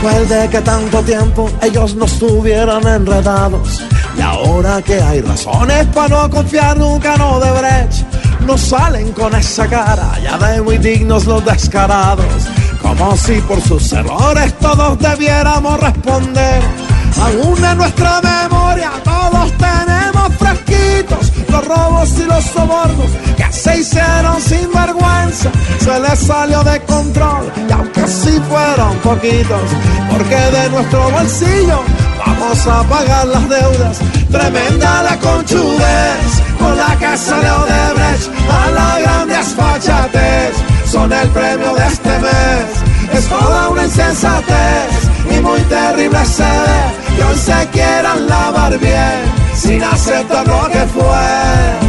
Después de que tanto tiempo ellos no estuvieran enredados. Y ahora que hay razones para no confiar nunca no de Brecht, no salen con esa cara, ya de muy dignos los descarados. Como si por sus errores todos debiéramos responder. Aún en nuestra memoria todos tenemos fresquitos los robos y los sobornos que se hicieron sin vergüenza. Se les salió de control poquitos, porque de nuestro bolsillo vamos a pagar las deudas. Tremenda la conchudez con la casa de Odebrecht a la grande desfachatez son el premio de este mes. Es toda una insensatez y muy terrible se que hoy se quieran lavar bien sin aceptar lo que fue.